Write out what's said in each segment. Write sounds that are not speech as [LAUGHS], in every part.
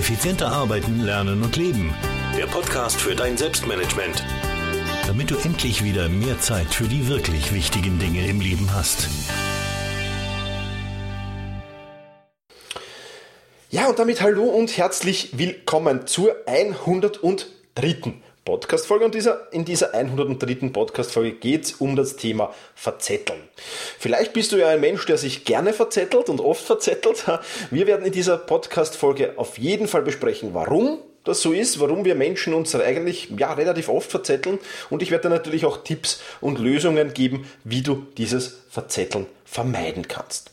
Effizienter arbeiten, lernen und leben. Der Podcast für dein Selbstmanagement. Damit du endlich wieder mehr Zeit für die wirklich wichtigen Dinge im Leben hast. Ja, und damit hallo und herzlich willkommen zur 103. Podcast-Folge und dieser, in dieser 103. Podcast-Folge geht es um das Thema Verzetteln. Vielleicht bist du ja ein Mensch, der sich gerne verzettelt und oft verzettelt. [LAUGHS] Wir werden in dieser Podcast-Folge auf jeden Fall besprechen, warum das so ist, warum wir Menschen uns eigentlich ja, relativ oft verzetteln und ich werde dir natürlich auch Tipps und Lösungen geben, wie du dieses Verzetteln vermeiden kannst.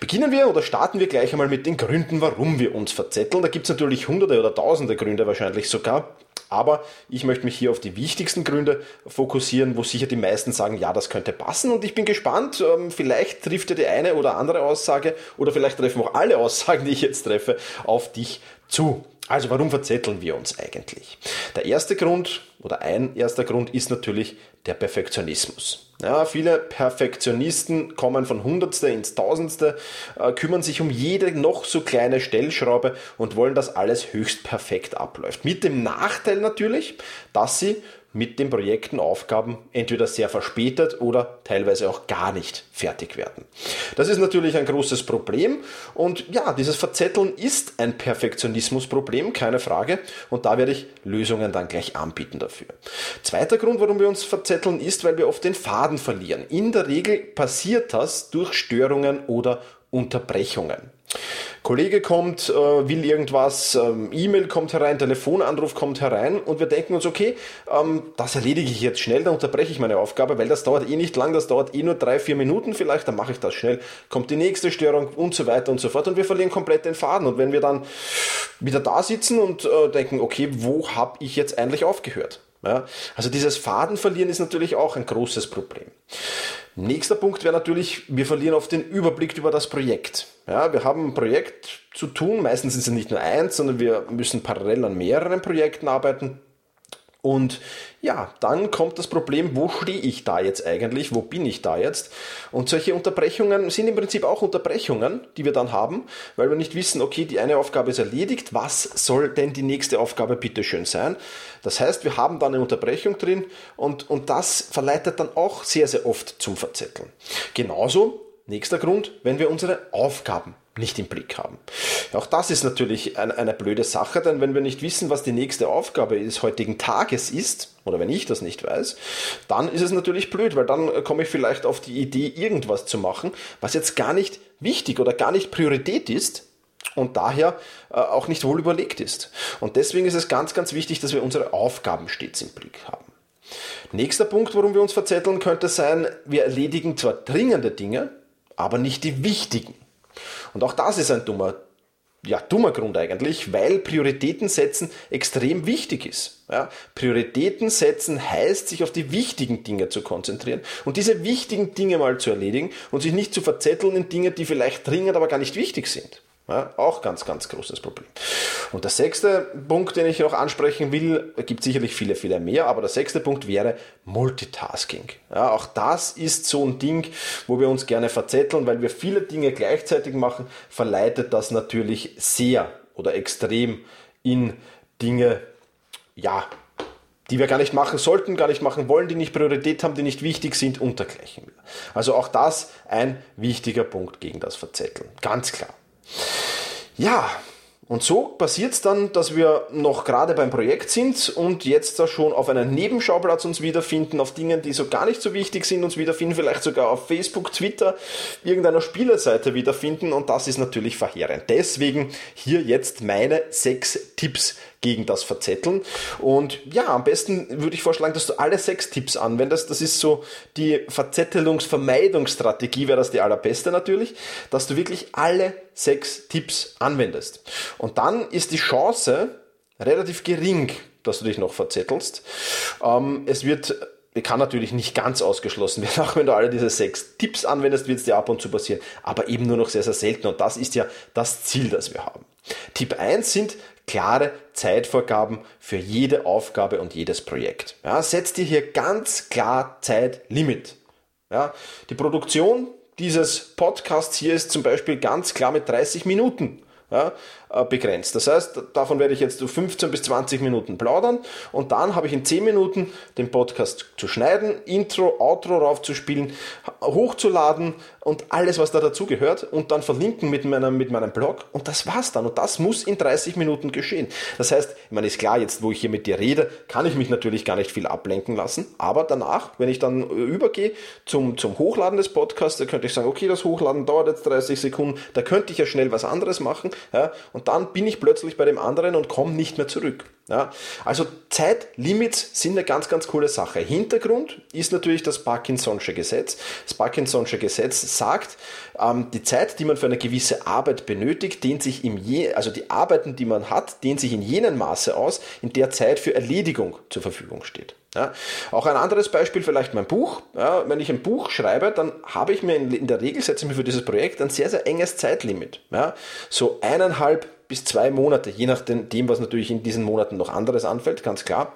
Beginnen wir oder starten wir gleich einmal mit den Gründen, warum wir uns verzetteln. Da gibt es natürlich hunderte oder tausende Gründe wahrscheinlich sogar. Aber ich möchte mich hier auf die wichtigsten Gründe fokussieren, wo sicher die meisten sagen, ja, das könnte passen. Und ich bin gespannt, ähm, vielleicht trifft ja die eine oder andere Aussage oder vielleicht treffen auch alle Aussagen, die ich jetzt treffe, auf dich zu. Also warum verzetteln wir uns eigentlich? Der erste Grund oder ein erster Grund ist natürlich der Perfektionismus. Ja, viele Perfektionisten kommen von Hundertste ins Tausendste, äh, kümmern sich um jede noch so kleine Stellschraube und wollen, dass alles höchst perfekt abläuft. Mit dem Nachteil natürlich, dass sie mit den Projekten, Aufgaben entweder sehr verspätet oder teilweise auch gar nicht fertig werden. Das ist natürlich ein großes Problem und ja, dieses Verzetteln ist ein Perfektionismusproblem, keine Frage und da werde ich Lösungen dann gleich anbieten dafür. Zweiter Grund, warum wir uns verzetteln, ist, weil wir oft den Faden verlieren. In der Regel passiert das durch Störungen oder Unterbrechungen. Kollege kommt, äh, will irgendwas, ähm, E-Mail kommt herein, Telefonanruf kommt herein und wir denken uns, okay, ähm, das erledige ich jetzt schnell, dann unterbreche ich meine Aufgabe, weil das dauert eh nicht lang, das dauert eh nur drei, vier Minuten vielleicht, dann mache ich das schnell, kommt die nächste Störung und so weiter und so fort und wir verlieren komplett den Faden und wenn wir dann wieder da sitzen und äh, denken, okay, wo habe ich jetzt eigentlich aufgehört? Ja, also dieses Fadenverlieren ist natürlich auch ein großes Problem. Nächster Punkt wäre natürlich, wir verlieren oft den Überblick über das Projekt. Ja, wir haben ein Projekt zu tun, meistens ist es nicht nur eins, sondern wir müssen parallel an mehreren Projekten arbeiten. Und ja, dann kommt das Problem, wo stehe ich da jetzt eigentlich, wo bin ich da jetzt? Und solche Unterbrechungen sind im Prinzip auch Unterbrechungen, die wir dann haben, weil wir nicht wissen, okay, die eine Aufgabe ist erledigt, was soll denn die nächste Aufgabe bitteschön sein? Das heißt, wir haben da eine Unterbrechung drin und, und das verleitet dann auch sehr, sehr oft zum Verzetteln. Genauso, nächster Grund, wenn wir unsere Aufgaben nicht im Blick haben. Auch das ist natürlich eine, eine, blöde Sache, denn wenn wir nicht wissen, was die nächste Aufgabe des heutigen Tages ist, oder wenn ich das nicht weiß, dann ist es natürlich blöd, weil dann komme ich vielleicht auf die Idee, irgendwas zu machen, was jetzt gar nicht wichtig oder gar nicht Priorität ist und daher äh, auch nicht wohl überlegt ist. Und deswegen ist es ganz, ganz wichtig, dass wir unsere Aufgaben stets im Blick haben. Nächster Punkt, warum wir uns verzetteln, könnte sein, wir erledigen zwar dringende Dinge, aber nicht die wichtigen. Und auch das ist ein dummer, ja, dummer Grund eigentlich, weil Prioritäten setzen extrem wichtig ist. Ja, Prioritäten setzen heißt, sich auf die wichtigen Dinge zu konzentrieren und diese wichtigen Dinge mal zu erledigen und sich nicht zu verzetteln in Dinge, die vielleicht dringend, aber gar nicht wichtig sind. Ja, auch ganz, ganz großes Problem. Und der sechste Punkt, den ich noch ansprechen will, gibt sicherlich viele, viele mehr, aber der sechste Punkt wäre Multitasking. Ja, auch das ist so ein Ding, wo wir uns gerne verzetteln, weil wir viele Dinge gleichzeitig machen, verleitet das natürlich sehr oder extrem in Dinge, ja, die wir gar nicht machen sollten, gar nicht machen wollen, die nicht Priorität haben, die nicht wichtig sind und dergleichen. Also auch das ein wichtiger Punkt gegen das Verzetteln. Ganz klar. Ja, und so passiert es dann, dass wir noch gerade beim Projekt sind und jetzt da schon auf einem Nebenschauplatz uns wiederfinden, auf Dingen, die so gar nicht so wichtig sind, uns wiederfinden, vielleicht sogar auf Facebook, Twitter, irgendeiner Spielerseite wiederfinden und das ist natürlich verheerend. Deswegen hier jetzt meine sechs Tipps gegen das Verzetteln. Und ja, am besten würde ich vorschlagen, dass du alle sechs Tipps anwendest. Das ist so die Verzettelungsvermeidungsstrategie, wäre das die allerbeste natürlich, dass du wirklich alle sechs Tipps anwendest. Und dann ist die Chance relativ gering, dass du dich noch verzettelst. Ähm, es wird kann natürlich nicht ganz ausgeschlossen werden. [LAUGHS] Auch wenn du alle diese sechs Tipps anwendest, wird es dir ab und zu passieren. Aber eben nur noch sehr, sehr selten. Und das ist ja das Ziel, das wir haben. Tipp 1 sind klare Zeitvorgaben für jede Aufgabe und jedes Projekt. Ja, setz dir hier ganz klar Zeitlimit. Ja, die Produktion dieses Podcasts hier ist zum Beispiel ganz klar mit 30 Minuten. Ja, begrenzt. Das heißt, davon werde ich jetzt so 15 bis 20 Minuten plaudern und dann habe ich in 10 Minuten den Podcast zu schneiden, Intro, Outro raufzuspielen, hochzuladen und alles, was da dazu gehört und dann verlinken mit meinem, mit meinem Blog und das war's dann. Und das muss in 30 Minuten geschehen. Das heißt, ich meine, ist klar, jetzt wo ich hier mit dir rede, kann ich mich natürlich gar nicht viel ablenken lassen, aber danach, wenn ich dann übergehe zum, zum Hochladen des Podcasts, da könnte ich sagen, okay, das Hochladen dauert jetzt 30 Sekunden, da könnte ich ja schnell was anderes machen ja, und dann bin ich plötzlich bei dem anderen und komme nicht mehr zurück. Ja, also Zeitlimits sind eine ganz, ganz coole Sache. Hintergrund ist natürlich das Parkinson'sche Gesetz. Das Parkinson'sche Gesetz sagt, ähm, die Zeit, die man für eine gewisse Arbeit benötigt, dehnt sich im je, also die Arbeiten, die man hat, dehnt sich in jenem Maße aus, in der Zeit für Erledigung zur Verfügung steht. Ja, auch ein anderes Beispiel, vielleicht mein Buch. Ja, wenn ich ein Buch schreibe, dann habe ich mir in, in, der Regel, setze ich mir für dieses Projekt ein sehr, sehr enges Zeitlimit. Ja, so eineinhalb bis zwei Monate, je nachdem, was natürlich in diesen Monaten noch anderes anfällt, ganz klar.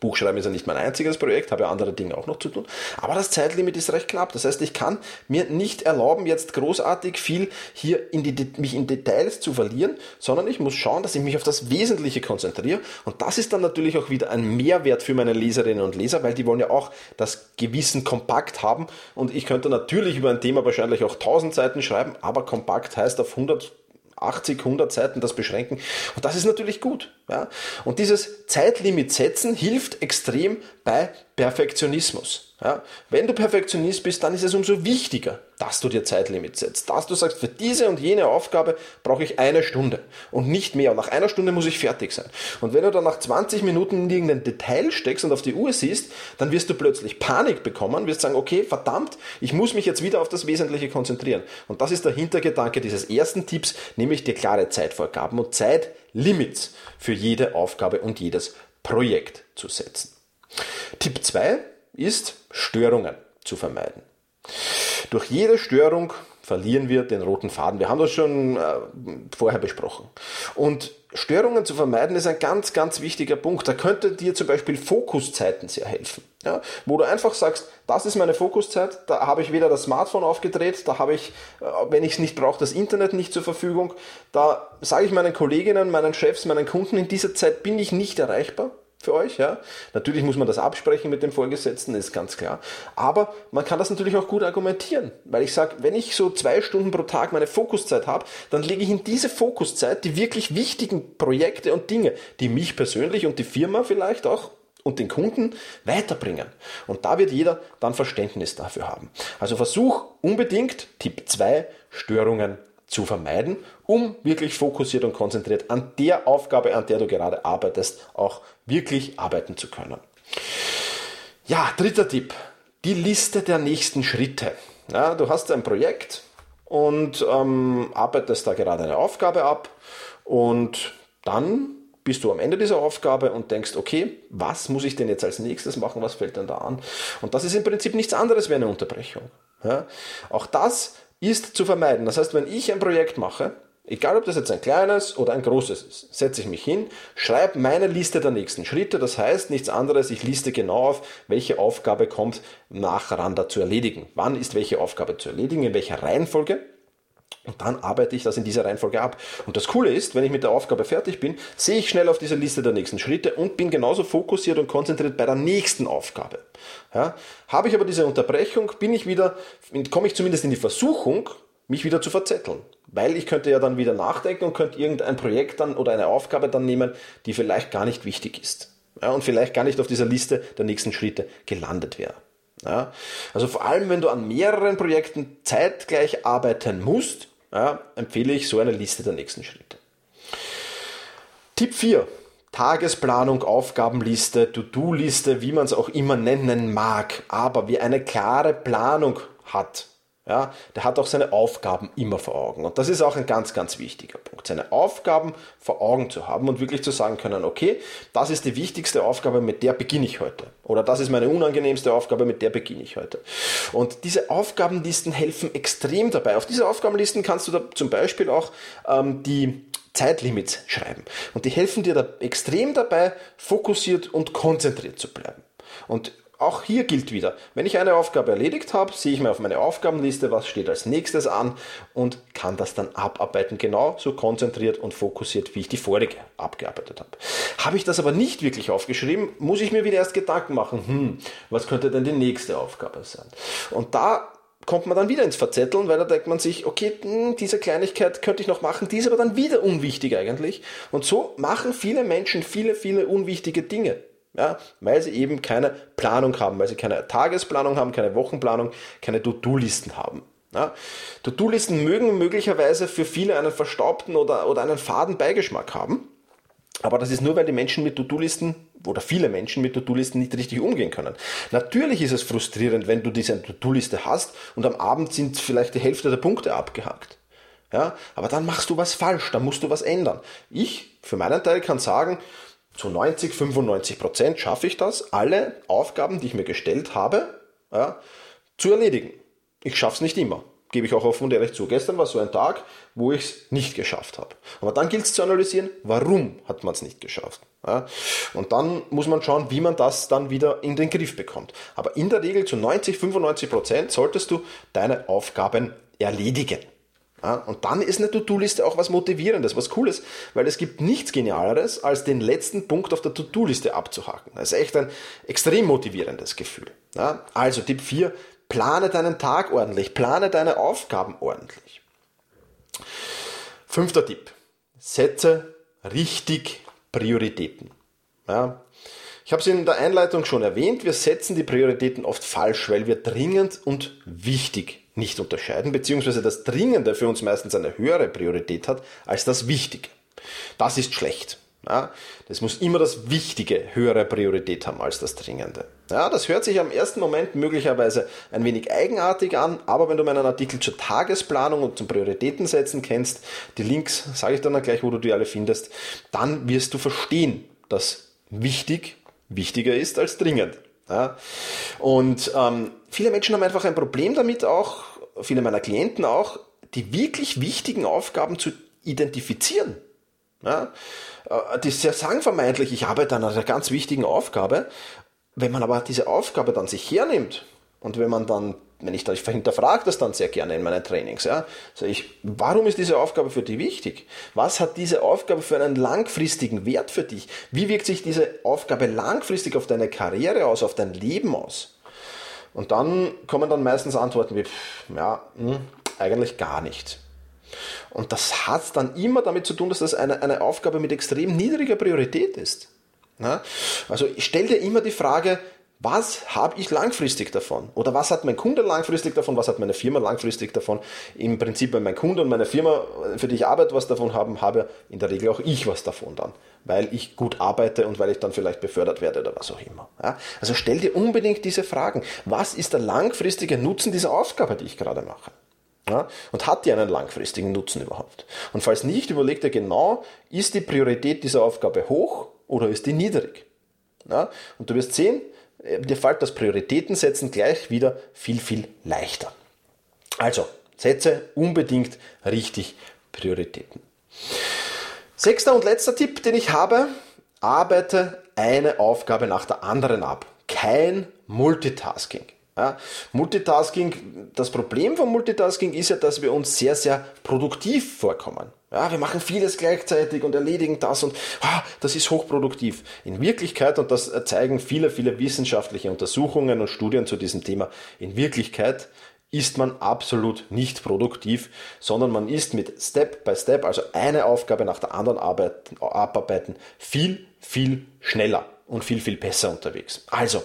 Buchschreiben ist ja nicht mein einziges Projekt, habe ja andere Dinge auch noch zu tun. Aber das Zeitlimit ist recht knapp. Das heißt, ich kann mir nicht erlauben, jetzt großartig viel hier in die, mich in Details zu verlieren, sondern ich muss schauen, dass ich mich auf das Wesentliche konzentriere. Und das ist dann natürlich auch wieder ein Mehrwert für meine Leserinnen und Leser, weil die wollen ja auch das Gewissen kompakt haben. Und ich könnte natürlich über ein Thema wahrscheinlich auch 1000 Seiten schreiben, aber kompakt heißt auf 100 80, 100 Seiten das beschränken. Und das ist natürlich gut. Ja? Und dieses Zeitlimit setzen hilft extrem bei Perfektionismus. Ja? Wenn du Perfektionist bist, dann ist es umso wichtiger, dass du dir Zeitlimit setzt. Dass du sagst, für diese und jene Aufgabe brauche ich eine Stunde und nicht mehr. Und nach einer Stunde muss ich fertig sein. Und wenn du dann nach 20 Minuten in irgendein Detail steckst und auf die Uhr siehst, dann wirst du plötzlich Panik bekommen, wirst sagen, okay, verdammt, ich muss mich jetzt wieder auf das Wesentliche konzentrieren. Und das ist der Hintergedanke dieses ersten Tipps, nämlich dir klare Zeitvorgaben und Zeitlimits für jede Aufgabe und jedes Projekt zu setzen. Tipp 2 ist, Störungen zu vermeiden. Durch jede Störung verlieren wir den roten Faden. Wir haben das schon äh, vorher besprochen. Und Störungen zu vermeiden ist ein ganz, ganz wichtiger Punkt. Da könnte dir zum Beispiel Fokuszeiten sehr helfen. Ja, wo du einfach sagst, das ist meine Fokuszeit, da habe ich weder das Smartphone aufgedreht, da habe ich, äh, wenn ich es nicht brauche, das Internet nicht zur Verfügung. Da sage ich meinen Kolleginnen, meinen Chefs, meinen Kunden, in dieser Zeit bin ich nicht erreichbar für euch. Ja? Natürlich muss man das absprechen mit dem Vorgesetzten, ist ganz klar. Aber man kann das natürlich auch gut argumentieren, weil ich sage, wenn ich so zwei Stunden pro Tag meine Fokuszeit habe, dann lege ich in diese Fokuszeit die wirklich wichtigen Projekte und Dinge, die mich persönlich und die Firma vielleicht auch und den Kunden weiterbringen. Und da wird jeder dann Verständnis dafür haben. Also versuch unbedingt, Tipp 2, Störungen zu vermeiden, um wirklich fokussiert und konzentriert an der Aufgabe, an der du gerade arbeitest, auch wirklich arbeiten zu können. Ja, dritter Tipp, die Liste der nächsten Schritte. Ja, du hast ein Projekt und ähm, arbeitest da gerade eine Aufgabe ab und dann bist du am Ende dieser Aufgabe und denkst, okay, was muss ich denn jetzt als nächstes machen, was fällt denn da an? Und das ist im Prinzip nichts anderes wie eine Unterbrechung. Ja? Auch das ist zu vermeiden. Das heißt, wenn ich ein Projekt mache, egal ob das jetzt ein kleines oder ein großes ist, setze ich mich hin, schreibe meine Liste der nächsten Schritte. Das heißt nichts anderes, ich liste genau auf, welche Aufgabe kommt nach Randa zu erledigen. Wann ist welche Aufgabe zu erledigen, in welcher Reihenfolge. Und dann arbeite ich das in dieser Reihenfolge ab. Und das Coole ist, wenn ich mit der Aufgabe fertig bin, sehe ich schnell auf dieser Liste der nächsten Schritte und bin genauso fokussiert und konzentriert bei der nächsten Aufgabe. Ja, habe ich aber diese Unterbrechung, bin ich wieder, komme ich zumindest in die Versuchung, mich wieder zu verzetteln. Weil ich könnte ja dann wieder nachdenken und könnte irgendein Projekt dann oder eine Aufgabe dann nehmen, die vielleicht gar nicht wichtig ist. Ja, und vielleicht gar nicht auf dieser Liste der nächsten Schritte gelandet wäre. Ja, also vor allem, wenn du an mehreren Projekten zeitgleich arbeiten musst, ja, empfehle ich so eine Liste der nächsten Schritte. Tipp 4. Tagesplanung, Aufgabenliste, To-Do-Liste, wie man es auch immer nennen mag. Aber wer eine klare Planung hat, ja, der hat auch seine Aufgaben immer vor Augen. Und das ist auch ein ganz, ganz wichtiger Punkt, seine Aufgaben vor Augen zu haben und wirklich zu sagen können, okay, das ist die wichtigste Aufgabe, mit der beginne ich heute. Oder das ist meine unangenehmste Aufgabe, mit der beginne ich heute. Und diese Aufgabenlisten helfen extrem dabei. Auf diese Aufgabenlisten kannst du da zum Beispiel auch ähm, die Zeitlimits schreiben. Und die helfen dir da extrem dabei, fokussiert und konzentriert zu bleiben. Und auch hier gilt wieder, wenn ich eine Aufgabe erledigt habe, sehe ich mir auf meine Aufgabenliste, was steht als nächstes an und kann das dann abarbeiten, genauso konzentriert und fokussiert, wie ich die vorige abgearbeitet habe. Habe ich das aber nicht wirklich aufgeschrieben, muss ich mir wieder erst Gedanken machen, hm, was könnte denn die nächste Aufgabe sein? Und da kommt man dann wieder ins Verzetteln, weil da denkt man sich, okay, hm, diese Kleinigkeit könnte ich noch machen, die ist aber dann wieder unwichtig eigentlich. Und so machen viele Menschen viele, viele unwichtige Dinge. Ja, weil sie eben keine Planung haben, weil sie keine Tagesplanung haben, keine Wochenplanung, keine To-Do-Listen haben. Ja, To-Do-Listen mögen möglicherweise für viele einen verstaubten oder, oder einen faden Beigeschmack haben. Aber das ist nur, weil die Menschen mit To-Do-Listen oder viele Menschen mit To-Do-Listen nicht richtig umgehen können. Natürlich ist es frustrierend, wenn du diese To-Do-Liste hast und am Abend sind vielleicht die Hälfte der Punkte abgehakt. Ja, aber dann machst du was falsch, dann musst du was ändern. Ich für meinen Teil kann sagen, zu 90, 95 Prozent schaffe ich das, alle Aufgaben, die ich mir gestellt habe, ja, zu erledigen. Ich schaffe es nicht immer. Gebe ich auch offen und ehrlich zu. Gestern war so ein Tag, wo ich es nicht geschafft habe. Aber dann gilt es zu analysieren, warum hat man es nicht geschafft. Ja? Und dann muss man schauen, wie man das dann wieder in den Griff bekommt. Aber in der Regel zu 90, 95 Prozent solltest du deine Aufgaben erledigen. Und dann ist eine To-Do-Liste auch was Motivierendes, was Cooles, weil es gibt nichts Genialeres, als den letzten Punkt auf der To-Do-Liste abzuhaken. Das ist echt ein extrem motivierendes Gefühl. Also Tipp 4, plane deinen Tag ordentlich, plane deine Aufgaben ordentlich. Fünfter Tipp, setze richtig Prioritäten. Ich habe es in der Einleitung schon erwähnt, wir setzen die Prioritäten oft falsch, weil wir dringend und wichtig nicht unterscheiden, beziehungsweise das Dringende für uns meistens eine höhere Priorität hat als das Wichtige. Das ist schlecht. Ja, das muss immer das Wichtige höhere Priorität haben als das Dringende. Ja, das hört sich am ersten Moment möglicherweise ein wenig eigenartig an, aber wenn du meinen Artikel zur Tagesplanung und zum Prioritätensetzen kennst, die Links sage ich dann gleich, wo du die alle findest, dann wirst du verstehen, dass wichtig wichtiger ist als dringend. Ja? Und ähm, viele Menschen haben einfach ein Problem damit, auch viele meiner Klienten auch, die wirklich wichtigen Aufgaben zu identifizieren. Ja? Äh, die sagen vermeintlich, ich arbeite an einer ganz wichtigen Aufgabe. Wenn man aber diese Aufgabe dann sich hernimmt und wenn man dann wenn ich, da, hinterfrage das dann sehr gerne in meinen Trainings. Ja. Also ich, warum ist diese Aufgabe für dich wichtig? Was hat diese Aufgabe für einen langfristigen Wert für dich? Wie wirkt sich diese Aufgabe langfristig auf deine Karriere aus, auf dein Leben aus? Und dann kommen dann meistens Antworten wie, ja, mh, hm, eigentlich gar nicht. Und das hat dann immer damit zu tun, dass das eine, eine Aufgabe mit extrem niedriger Priorität ist. Ja. Also ich stelle dir immer die Frage, was habe ich langfristig davon? Oder was hat mein Kunde langfristig davon? Was hat meine Firma langfristig davon? Im Prinzip, wenn mein Kunde und meine Firma, für die ich arbeite, was davon haben, habe in der Regel auch ich was davon dann. Weil ich gut arbeite und weil ich dann vielleicht befördert werde oder was auch immer. Ja? Also stell dir unbedingt diese Fragen. Was ist der langfristige Nutzen dieser Aufgabe, die ich gerade mache? Ja? Und hat die einen langfristigen Nutzen überhaupt? Und falls nicht, überleg dir genau, ist die Priorität dieser Aufgabe hoch oder ist die niedrig? Ja? Und du wirst sehen, äh, dir fällt das Prioritätensetzen gleich wieder viel, viel leichter. Also, setze unbedingt richtig Prioritäten. Sechster und letzter Tipp, den ich habe, arbeite eine Aufgabe nach der anderen ab. Kein Multitasking. Ja, Multitasking, das Problem von Multitasking ist ja, dass wir uns sehr, sehr produktiv vorkommen. Ja, wir machen vieles gleichzeitig und erledigen das und ah, das ist hochproduktiv. In Wirklichkeit, und das zeigen viele, viele wissenschaftliche Untersuchungen und Studien zu diesem Thema, in Wirklichkeit ist man absolut nicht produktiv, sondern man ist mit Step by Step, also eine Aufgabe nach der anderen abarbeiten, viel, viel schneller und viel, viel besser unterwegs. Also,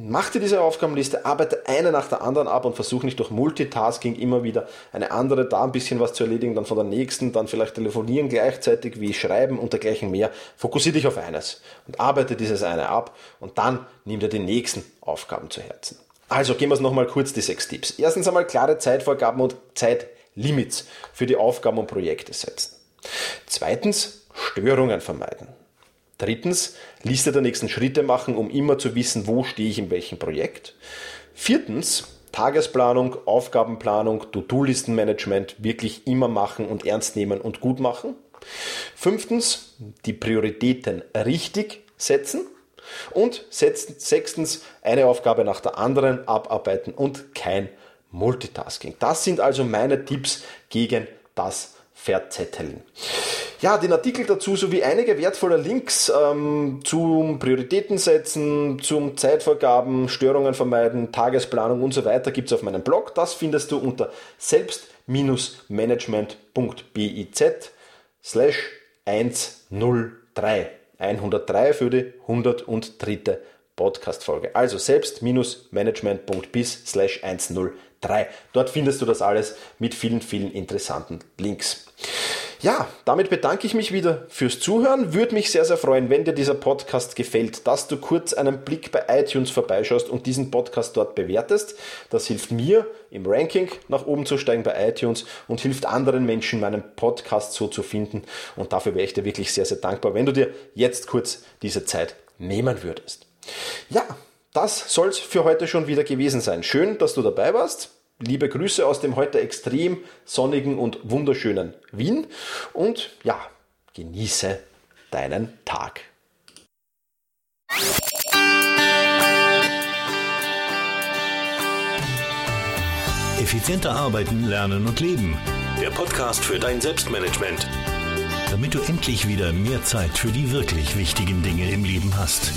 Mach dir diese Aufgabenliste, arbeite eine nach der anderen ab und versuch nicht durch Multitasking immer wieder eine andere, da ein bisschen was zu erledigen, dann von der nächsten, dann vielleicht telefonieren gleichzeitig wie schreiben und dergleichen mehr. Fokussiere dich auf eines und arbeite dieses eine ab und dann nimm dir die nächsten Aufgaben zu Herzen. Also gehen wir es nochmal kurz, die sechs Tipps. Erstens einmal klare Zeitvorgaben und Zeitlimits für die Aufgaben und Projekte setzen. Zweitens Störungen vermeiden. Drittens, Liste der nächsten Schritte machen, um immer zu wissen, wo stehe ich in welchem Projekt. Viertens, Tagesplanung, Aufgabenplanung, To-Do-Listenmanagement wirklich immer machen und ernst nehmen und gut machen. Fünftens, die Prioritäten richtig setzen. Und sechstens, eine Aufgabe nach der anderen abarbeiten und kein Multitasking. Das sind also meine Tipps gegen das Verzetteln. Ja, den Artikel dazu sowie einige wertvolle Links ähm, zum Prioritätensetzen, zum Zeitvorgaben, Störungen vermeiden, Tagesplanung und so weiter gibt es auf meinem Blog. Das findest du unter selbst-management.biz slash 103. 103 für die 103. Podcast-Folge. Also selbst-management.biz slash 103. Dort findest du das alles mit vielen, vielen interessanten Links. Ja, damit bedanke ich mich wieder fürs Zuhören. Würde mich sehr, sehr freuen, wenn dir dieser Podcast gefällt, dass du kurz einen Blick bei iTunes vorbeischaust und diesen Podcast dort bewertest. Das hilft mir im Ranking nach oben zu steigen bei iTunes und hilft anderen Menschen, meinen Podcast so zu finden. Und dafür wäre ich dir wirklich sehr, sehr dankbar, wenn du dir jetzt kurz diese Zeit nehmen würdest. Ja, das soll es für heute schon wieder gewesen sein. Schön, dass du dabei warst. Liebe Grüße aus dem heute extrem sonnigen und wunderschönen Wien und ja, genieße deinen Tag. Effizienter arbeiten, lernen und leben. Der Podcast für dein Selbstmanagement. Damit du endlich wieder mehr Zeit für die wirklich wichtigen Dinge im Leben hast.